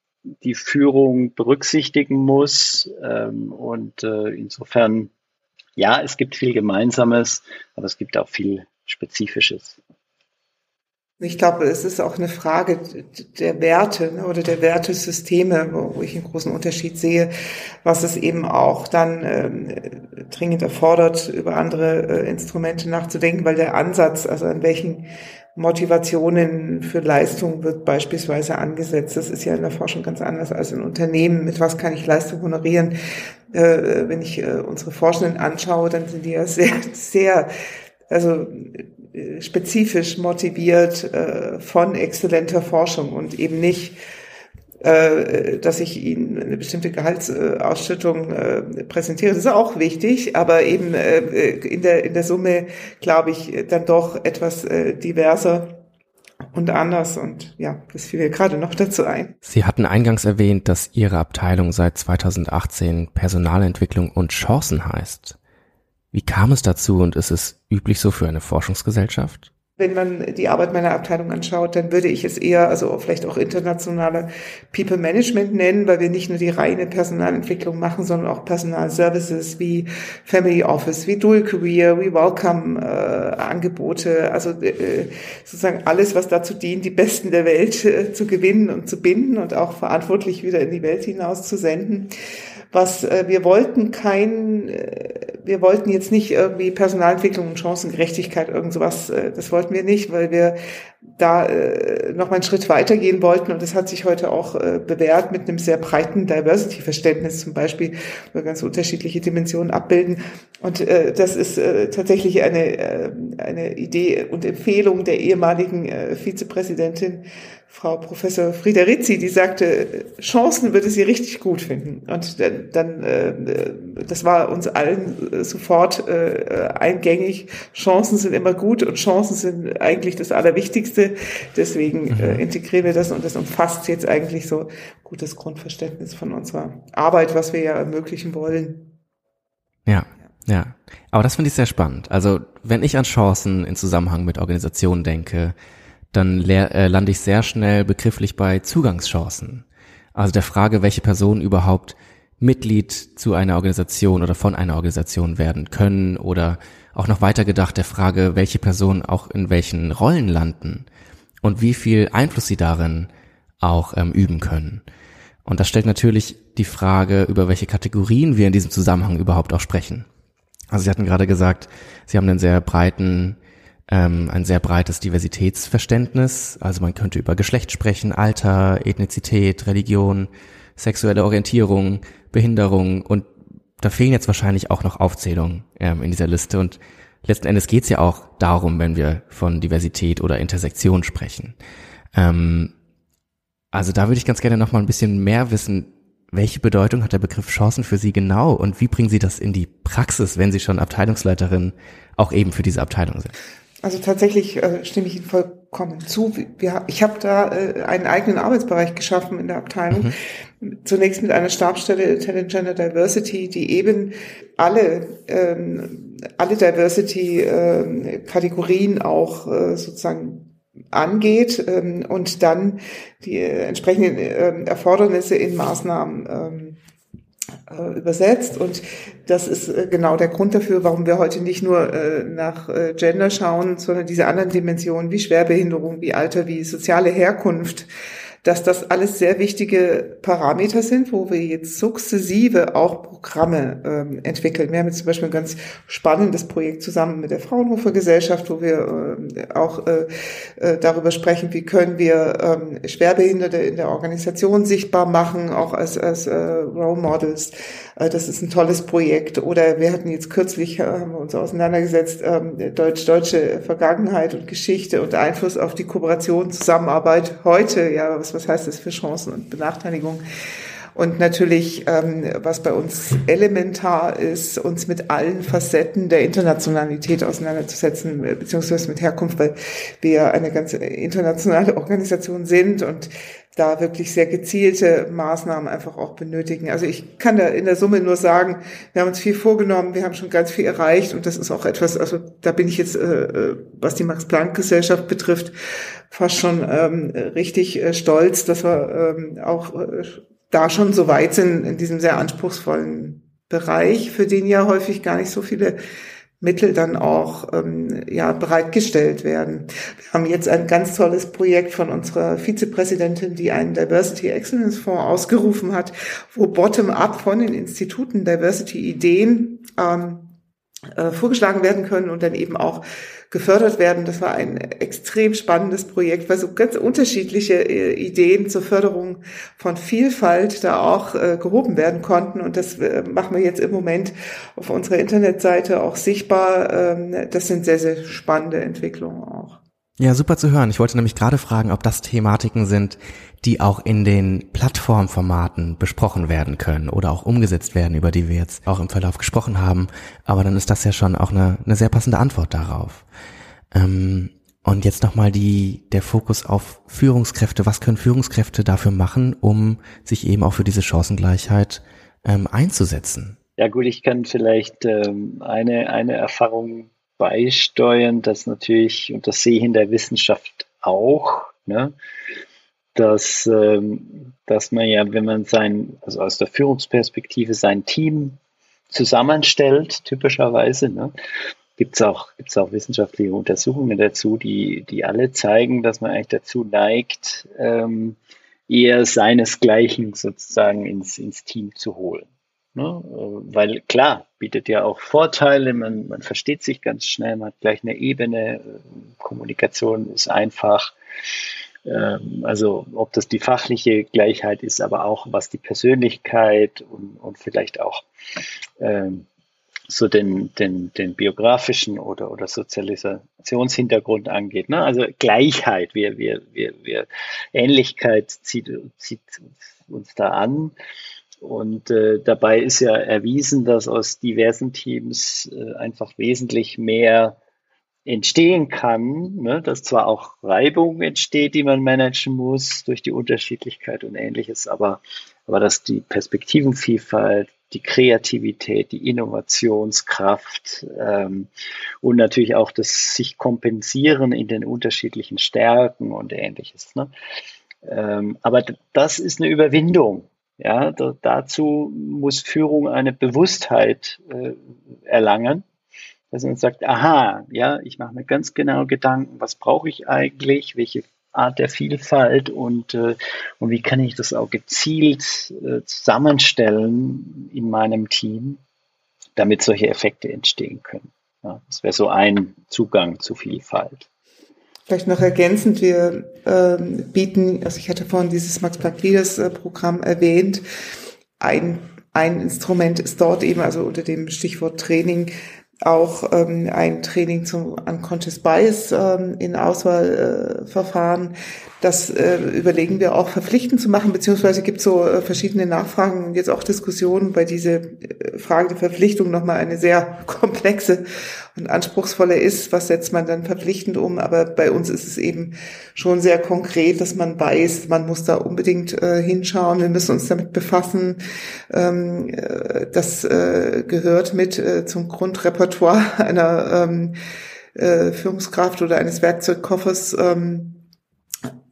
die Führung berücksichtigen muss. Ähm, und äh, insofern, ja, es gibt viel Gemeinsames, aber es gibt auch viel Spezifisches. Ich glaube, es ist auch eine Frage der Werte ne, oder der Wertesysteme, wo, ich einen großen Unterschied sehe, was es eben auch dann ähm, dringend erfordert, über andere äh, Instrumente nachzudenken, weil der Ansatz, also an welchen Motivationen für Leistung wird beispielsweise angesetzt. Das ist ja in der Forschung ganz anders als in Unternehmen. Mit was kann ich Leistung honorieren? Äh, wenn ich äh, unsere Forschenden anschaue, dann sind die ja sehr, sehr, also spezifisch motiviert äh, von exzellenter Forschung und eben nicht äh, dass ich ihnen eine bestimmte Gehaltsausschüttung äh, präsentiere. Das ist auch wichtig, aber eben in der in der Summe glaube ich dann doch etwas diverser und anders und ja, das fiel mir gerade noch dazu ein. Sie hatten eingangs erwähnt, dass Ihre Abteilung seit 2018 Personalentwicklung und Chancen heißt. Wie kam es dazu und ist es üblich so für eine Forschungsgesellschaft? Wenn man die Arbeit meiner Abteilung anschaut, dann würde ich es eher, also vielleicht auch internationale People Management nennen, weil wir nicht nur die reine Personalentwicklung machen, sondern auch Personalservices wie Family Office, wie Dual Career, wie Welcome äh, Angebote, also äh, sozusagen alles, was dazu dient, die Besten der Welt äh, zu gewinnen und zu binden und auch verantwortlich wieder in die Welt hinaus zu senden was äh, wir wollten kein, äh, wir wollten jetzt nicht irgendwie Personalentwicklung und Chancengerechtigkeit irgend sowas, äh, das wollten wir nicht, weil wir da äh, noch mal einen Schritt weitergehen wollten. Und das hat sich heute auch äh, bewährt mit einem sehr breiten Diversity-Verständnis zum Beispiel, wo ganz unterschiedliche Dimensionen abbilden. Und das ist tatsächlich eine, eine Idee und Empfehlung der ehemaligen Vizepräsidentin Frau Professor Friederizzi, die sagte, Chancen würde sie richtig gut finden. Und dann, äh, das war uns allen sofort äh, eingängig. Chancen sind immer gut und Chancen sind eigentlich das Allerwichtigste. Deswegen äh, mhm. integrieren wir das und das umfasst jetzt eigentlich so gutes Grundverständnis von unserer Arbeit, was wir ja ermöglichen wollen. Ja. Ja, aber das finde ich sehr spannend. Also wenn ich an Chancen in Zusammenhang mit Organisationen denke, dann äh, lande ich sehr schnell begrifflich bei Zugangschancen. Also der Frage, welche Personen überhaupt Mitglied zu einer Organisation oder von einer Organisation werden können oder auch noch weiter gedacht der Frage, welche Personen auch in welchen Rollen landen und wie viel Einfluss sie darin auch ähm, üben können. Und das stellt natürlich die Frage, über welche Kategorien wir in diesem Zusammenhang überhaupt auch sprechen. Also Sie hatten gerade gesagt, Sie haben einen sehr breiten ähm, ein sehr breites Diversitätsverständnis. Also man könnte über Geschlecht sprechen, Alter, Ethnizität, Religion, sexuelle Orientierung, Behinderung und da fehlen jetzt wahrscheinlich auch noch Aufzählungen ähm, in dieser Liste. Und letzten Endes geht es ja auch darum, wenn wir von Diversität oder Intersektion sprechen. Ähm, also da würde ich ganz gerne noch mal ein bisschen mehr wissen, welche Bedeutung hat der Begriff Chancen für Sie genau und wie bringen Sie das in die Praxis, wenn Sie schon Abteilungsleiterin auch eben für diese Abteilung sind? Also tatsächlich äh, stimme ich Ihnen vollkommen zu. Wir, ich habe da äh, einen eigenen Arbeitsbereich geschaffen in der Abteilung. Mhm. Zunächst mit einer Stabsstelle Talent Gender Diversity, die eben alle ähm, alle Diversity-Kategorien ähm, auch äh, sozusagen angeht ähm, und dann die äh, entsprechenden äh, Erfordernisse in Maßnahmen ähm, äh, übersetzt. Und das ist äh, genau der Grund dafür, warum wir heute nicht nur äh, nach Gender schauen, sondern diese anderen Dimensionen wie Schwerbehinderung, wie Alter, wie soziale Herkunft dass das alles sehr wichtige Parameter sind, wo wir jetzt sukzessive auch Programme ähm, entwickeln. Wir haben jetzt zum Beispiel ein ganz spannendes Projekt zusammen mit der Fraunhofer Gesellschaft, wo wir äh, auch äh, darüber sprechen, wie können wir ähm, Schwerbehinderte in der Organisation sichtbar machen, auch als, als äh, Role Models. Äh, das ist ein tolles Projekt. Oder wir hatten jetzt kürzlich, äh, haben wir uns auseinandergesetzt, äh, deutsch-deutsche Vergangenheit und Geschichte und Einfluss auf die Kooperation, Zusammenarbeit heute, ja, was was heißt das für Chancen und Benachteiligungen. Und natürlich, ähm, was bei uns elementar ist, uns mit allen Facetten der Internationalität auseinanderzusetzen, beziehungsweise mit Herkunft, weil wir eine ganz internationale Organisation sind und da wirklich sehr gezielte Maßnahmen einfach auch benötigen. Also ich kann da in der Summe nur sagen, wir haben uns viel vorgenommen, wir haben schon ganz viel erreicht und das ist auch etwas, also da bin ich jetzt, äh, äh was die Max-Planck-Gesellschaft betrifft, fast schon ähm, richtig äh, stolz, dass wir ähm, auch äh, da schon so weit sind in diesem sehr anspruchsvollen Bereich, für den ja häufig gar nicht so viele Mittel dann auch ähm, ja, bereitgestellt werden. Wir haben jetzt ein ganz tolles Projekt von unserer Vizepräsidentin, die einen Diversity Excellence Fonds ausgerufen hat, wo bottom-up von den Instituten Diversity-Ideen ähm, äh, vorgeschlagen werden können und dann eben auch gefördert werden. Das war ein extrem spannendes Projekt, weil so ganz unterschiedliche äh, Ideen zur Förderung von Vielfalt da auch äh, gehoben werden konnten. Und das äh, machen wir jetzt im Moment auf unserer Internetseite auch sichtbar. Ähm, das sind sehr, sehr spannende Entwicklungen auch. Ja, super zu hören. Ich wollte nämlich gerade fragen, ob das Thematiken sind, die auch in den Plattformformaten besprochen werden können oder auch umgesetzt werden, über die wir jetzt auch im Verlauf gesprochen haben. Aber dann ist das ja schon auch eine, eine sehr passende Antwort darauf. Ähm, und jetzt nochmal die, der Fokus auf Führungskräfte. Was können Führungskräfte dafür machen, um sich eben auch für diese Chancengleichheit ähm, einzusetzen? Ja gut, ich kann vielleicht ähm, eine, eine Erfahrung beisteuern, dass natürlich, und das sehe ich in der Wissenschaft auch, ne, dass, ähm, dass man ja, wenn man sein, also aus der Führungsperspektive sein Team zusammenstellt, typischerweise, ne, gibt es auch, gibt's auch wissenschaftliche Untersuchungen dazu, die, die alle zeigen, dass man eigentlich dazu neigt, ähm, eher seinesgleichen sozusagen ins, ins Team zu holen. Ne? Weil klar, bietet ja auch Vorteile, man, man versteht sich ganz schnell, man hat gleich eine Ebene, Kommunikation ist einfach. Ähm, also ob das die fachliche Gleichheit ist, aber auch was die Persönlichkeit und, und vielleicht auch ähm, so den, den, den biografischen oder, oder Sozialisationshintergrund angeht. Ne? Also Gleichheit, wir, wir, wir, wir Ähnlichkeit zieht, zieht uns da an. Und äh, dabei ist ja erwiesen, dass aus diversen Teams äh, einfach wesentlich mehr entstehen kann, ne? dass zwar auch Reibung entsteht, die man managen muss durch die Unterschiedlichkeit und ähnliches, aber, aber dass die Perspektivenvielfalt, die Kreativität, die Innovationskraft ähm, und natürlich auch das sich kompensieren in den unterschiedlichen Stärken und ähnliches. Ne? Ähm, aber das ist eine Überwindung. Ja, da, dazu muss Führung eine Bewusstheit äh, erlangen, dass man sagt, aha, ja, ich mache mir ganz genau Gedanken, was brauche ich eigentlich, welche Art der Vielfalt und, äh, und wie kann ich das auch gezielt äh, zusammenstellen in meinem Team, damit solche Effekte entstehen können. Ja, das wäre so ein Zugang zu Vielfalt. Vielleicht noch ergänzend, wir äh, bieten, also ich hatte vorhin dieses Max Planck Leaders äh, erwähnt, ein, ein Instrument ist dort eben, also unter dem Stichwort Training, auch ähm, ein Training zum Unconscious Bias ähm, in Auswahlverfahren. Äh, das äh, überlegen wir auch verpflichtend zu machen, beziehungsweise gibt so äh, verschiedene Nachfragen und jetzt auch Diskussionen, weil diese äh, Frage der Verpflichtung nochmal eine sehr komplexe und anspruchsvolle ist. Was setzt man dann verpflichtend um? Aber bei uns ist es eben schon sehr konkret, dass man weiß, man muss da unbedingt äh, hinschauen, wir müssen uns damit befassen. Ähm, äh, das äh, gehört mit äh, zum Grundrepertoire einer ähm, äh, Führungskraft oder eines Werkzeugkoffers. Ähm,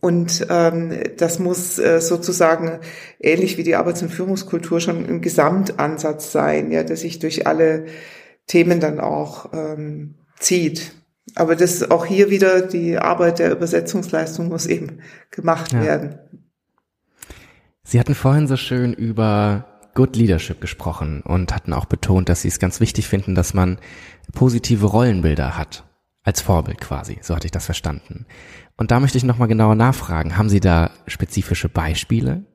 und ähm, das muss äh, sozusagen ähnlich wie die Arbeits- und Führungskultur schon ein Gesamtansatz sein, ja, der sich durch alle Themen dann auch ähm, zieht. Aber das ist auch hier wieder die Arbeit der Übersetzungsleistung muss eben gemacht ja. werden. Sie hatten vorhin so schön über Good Leadership gesprochen und hatten auch betont, dass Sie es ganz wichtig finden, dass man positive Rollenbilder hat. Als Vorbild quasi, so hatte ich das verstanden. Und da möchte ich nochmal genauer nachfragen. Haben Sie da spezifische Beispiele,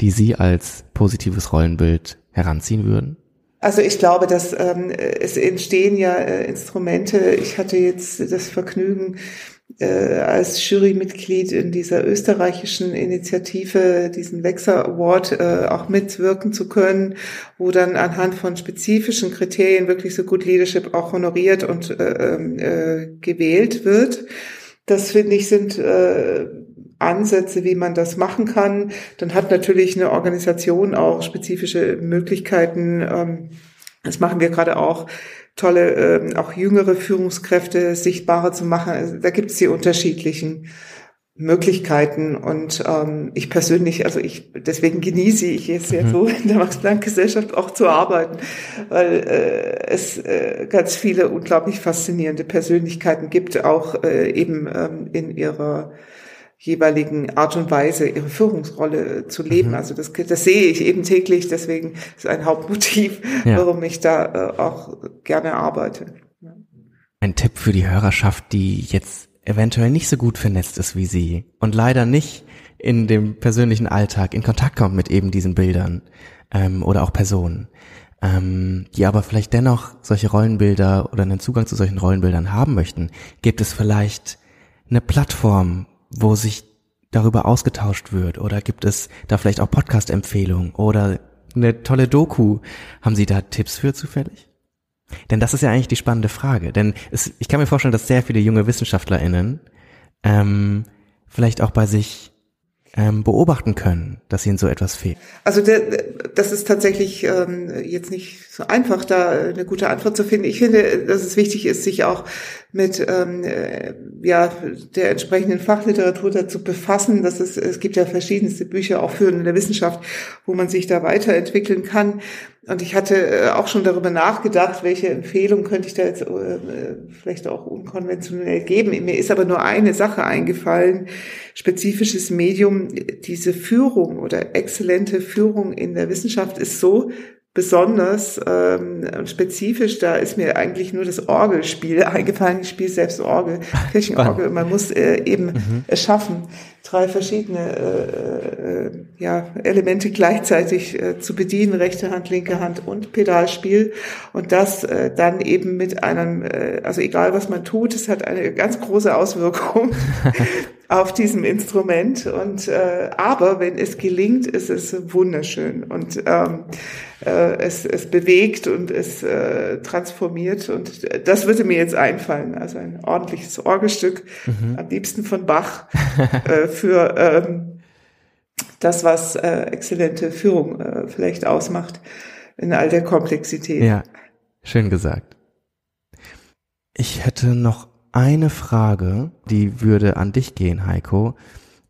die Sie als positives Rollenbild heranziehen würden? Also ich glaube, dass ähm, es entstehen ja äh, Instrumente. Ich hatte jetzt das Vergnügen, äh, als Jurymitglied in dieser österreichischen Initiative, diesen Wexer Award, äh, auch mitwirken zu können, wo dann anhand von spezifischen Kriterien wirklich so gut Leadership auch honoriert und äh, ähm, äh, gewählt wird. Das finde ich sind äh, Ansätze, wie man das machen kann. Dann hat natürlich eine Organisation auch spezifische Möglichkeiten. Ähm, das machen wir gerade auch, tolle, ähm, auch jüngere Führungskräfte sichtbarer zu machen. Also da gibt es die unterschiedlichen Möglichkeiten und ähm, ich persönlich, also ich deswegen genieße ich es ja mhm. so in der Max-Planck-Gesellschaft auch zu arbeiten, weil äh, es äh, ganz viele unglaublich faszinierende Persönlichkeiten gibt, auch äh, eben ähm, in ihrer jeweiligen Art und Weise ihre Führungsrolle zu leben. Mhm. Also das, das sehe ich eben täglich, deswegen ist ein Hauptmotiv, ja. warum ich da äh, auch gerne arbeite. Ein Tipp für die Hörerschaft, die jetzt eventuell nicht so gut vernetzt ist wie sie und leider nicht in dem persönlichen Alltag in Kontakt kommt mit eben diesen Bildern ähm, oder auch Personen, ähm, die aber vielleicht dennoch solche Rollenbilder oder einen Zugang zu solchen Rollenbildern haben möchten, gibt es vielleicht eine Plattform, wo sich darüber ausgetauscht wird oder gibt es da vielleicht auch Podcast-Empfehlungen oder eine tolle Doku? Haben Sie da Tipps für zufällig? Denn das ist ja eigentlich die spannende Frage. Denn es, ich kann mir vorstellen, dass sehr viele junge WissenschaftlerInnen ähm, vielleicht auch bei sich ähm, beobachten können, dass ihnen so etwas fehlt? Also das ist tatsächlich ähm, jetzt nicht so einfach, da eine gute Antwort zu finden. Ich finde, dass es wichtig ist, sich auch mit ähm, äh, ja der entsprechenden Fachliteratur dazu befassen. Dass es, es gibt ja verschiedenste Bücher auch für in der Wissenschaft, wo man sich da weiterentwickeln kann. Und ich hatte äh, auch schon darüber nachgedacht, welche Empfehlung könnte ich da jetzt äh, vielleicht auch unkonventionell geben. Mir ist aber nur eine Sache eingefallen, spezifisches Medium, diese Führung oder exzellente Führung in der Wissenschaft ist so besonders ähm, spezifisch, da ist mir eigentlich nur das Orgelspiel eingefallen. Ich spiele selbst Orgel, Kirchenorgel. Man muss äh, eben mhm. es schaffen, drei verschiedene äh, äh, ja, Elemente gleichzeitig äh, zu bedienen, rechte Hand, linke Hand und Pedalspiel. Und das äh, dann eben mit einem, äh, also egal was man tut, es hat eine ganz große Auswirkung auf diesem Instrument. Und äh, aber wenn es gelingt, ist es wunderschön und ähm, äh, es, es bewegt und es äh, transformiert. Und das würde mir jetzt einfallen. Also ein ordentliches Orgelstück, mhm. am liebsten von Bach, äh, für ähm, das, was äh, exzellente Führung äh, vielleicht ausmacht in all der Komplexität. Ja, schön gesagt. Ich hätte noch eine Frage, die würde an dich gehen, Heiko.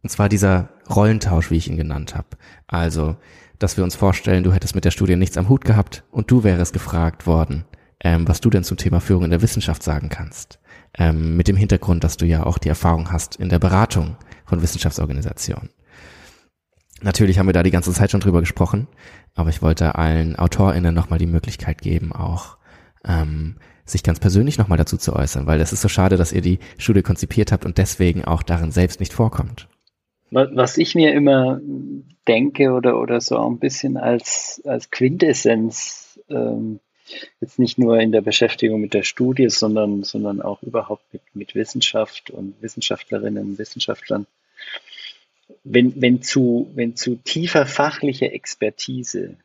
Und zwar dieser Rollentausch, wie ich ihn genannt habe. Also, dass wir uns vorstellen, du hättest mit der Studie nichts am Hut gehabt und du wärst gefragt worden, ähm, was du denn zum Thema Führung in der Wissenschaft sagen kannst. Ähm, mit dem Hintergrund, dass du ja auch die Erfahrung hast in der Beratung von Wissenschaftsorganisationen. Natürlich haben wir da die ganze Zeit schon drüber gesprochen, aber ich wollte allen AutorInnen nochmal die Möglichkeit geben, auch ähm, sich ganz persönlich nochmal dazu zu äußern, weil es ist so schade, dass ihr die Studie konzipiert habt und deswegen auch darin selbst nicht vorkommt. Was ich mir immer denke oder, oder so ein bisschen als, als Quintessenz, ähm, jetzt nicht nur in der Beschäftigung mit der Studie, sondern, sondern auch überhaupt mit, mit Wissenschaft und Wissenschaftlerinnen und Wissenschaftlern, wenn, wenn, zu, wenn zu tiefer fachlicher Expertise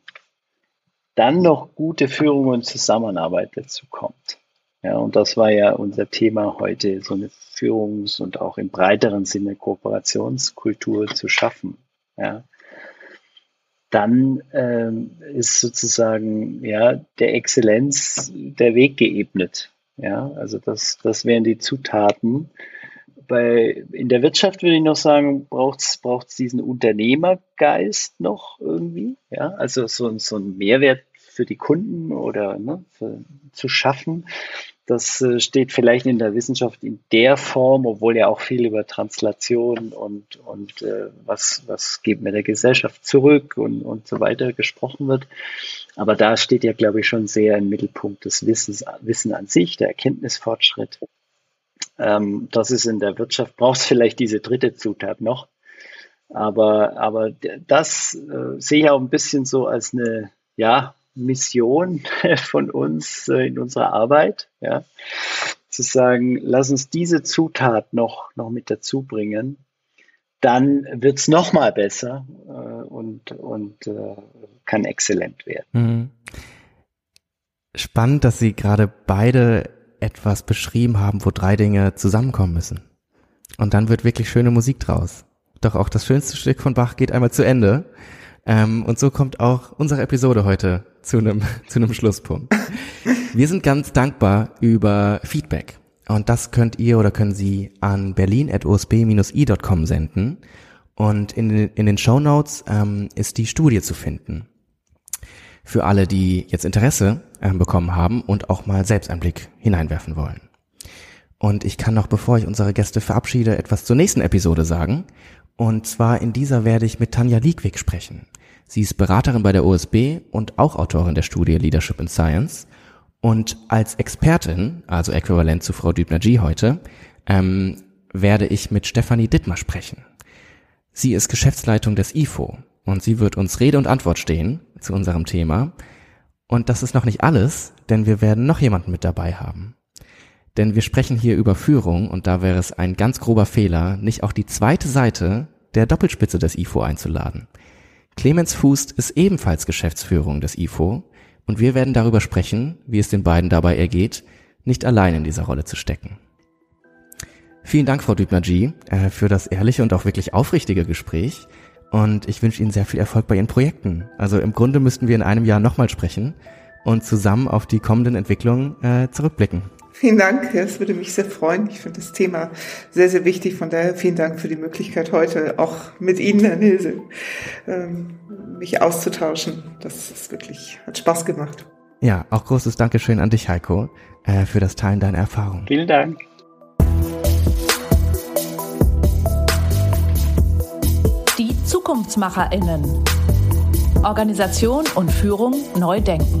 dann noch gute Führung und Zusammenarbeit dazu kommt. Ja, und das war ja unser Thema heute, so eine Führungs- und auch im breiteren Sinne Kooperationskultur zu schaffen. Ja, dann ähm, ist sozusagen ja der Exzellenz der Weg geebnet. Ja, also das, das wären die Zutaten. Bei, in der Wirtschaft würde ich noch sagen, braucht es diesen Unternehmergeist noch irgendwie. Ja, also so, so ein Mehrwert für die Kunden oder ne, für, zu schaffen. Das äh, steht vielleicht in der Wissenschaft in der Form, obwohl ja auch viel über Translation und, und äh, was, was geht mir der Gesellschaft zurück und, und so weiter gesprochen wird. Aber da steht ja, glaube ich, schon sehr im Mittelpunkt des Wissens, Wissen an sich, der Erkenntnisfortschritt. Ähm, das ist in der Wirtschaft, braucht es vielleicht diese dritte Zutat noch. Aber, aber das äh, sehe ich auch ein bisschen so als eine, ja, Mission von uns äh, in unserer Arbeit, ja, zu sagen, lass uns diese Zutat noch, noch mit dazu bringen, dann wird es nochmal besser äh, und, und äh, kann exzellent werden. Mhm. Spannend, dass Sie gerade beide etwas beschrieben haben, wo drei Dinge zusammenkommen müssen. Und dann wird wirklich schöne Musik draus. Doch auch das schönste Stück von Bach geht einmal zu Ende. Ähm, und so kommt auch unsere Episode heute zu einem, zu einem Schlusspunkt. Wir sind ganz dankbar über Feedback. Und das könnt ihr oder können Sie an berlin.osb-i.com senden. Und in, in den Show Notes ähm, ist die Studie zu finden. Für alle, die jetzt Interesse äh, bekommen haben und auch mal selbst einen Blick hineinwerfen wollen. Und ich kann noch, bevor ich unsere Gäste verabschiede, etwas zur nächsten Episode sagen. Und zwar in dieser werde ich mit Tanja Liegwig sprechen. Sie ist Beraterin bei der OSB und auch Autorin der Studie Leadership in Science. Und als Expertin, also äquivalent zu Frau Dübner-G heute, ähm, werde ich mit Stefanie Dittmar sprechen. Sie ist Geschäftsleitung des IFO und sie wird uns Rede und Antwort stehen zu unserem Thema. Und das ist noch nicht alles, denn wir werden noch jemanden mit dabei haben. Denn wir sprechen hier über Führung und da wäre es ein ganz grober Fehler, nicht auch die zweite Seite der Doppelspitze des IFO einzuladen. Clemens Fußt ist ebenfalls Geschäftsführung des IFO und wir werden darüber sprechen, wie es den beiden dabei ergeht, nicht allein in dieser Rolle zu stecken. Vielen Dank, Frau Dübner-G, äh, für das ehrliche und auch wirklich aufrichtige Gespräch. Und ich wünsche Ihnen sehr viel Erfolg bei Ihren Projekten. Also im Grunde müssten wir in einem Jahr nochmal sprechen und zusammen auf die kommenden Entwicklungen äh, zurückblicken. Vielen Dank, es würde mich sehr freuen. Ich finde das Thema sehr, sehr wichtig. Von daher vielen Dank für die Möglichkeit, heute auch mit Ihnen, Herr Nilse, ähm, mich auszutauschen. Das ist wirklich, hat Spaß gemacht. Ja, auch großes Dankeschön an dich, Heiko, äh, für das Teilen deiner Erfahrung. Vielen Dank. Die ZukunftsmacherInnen. Organisation und Führung neu denken.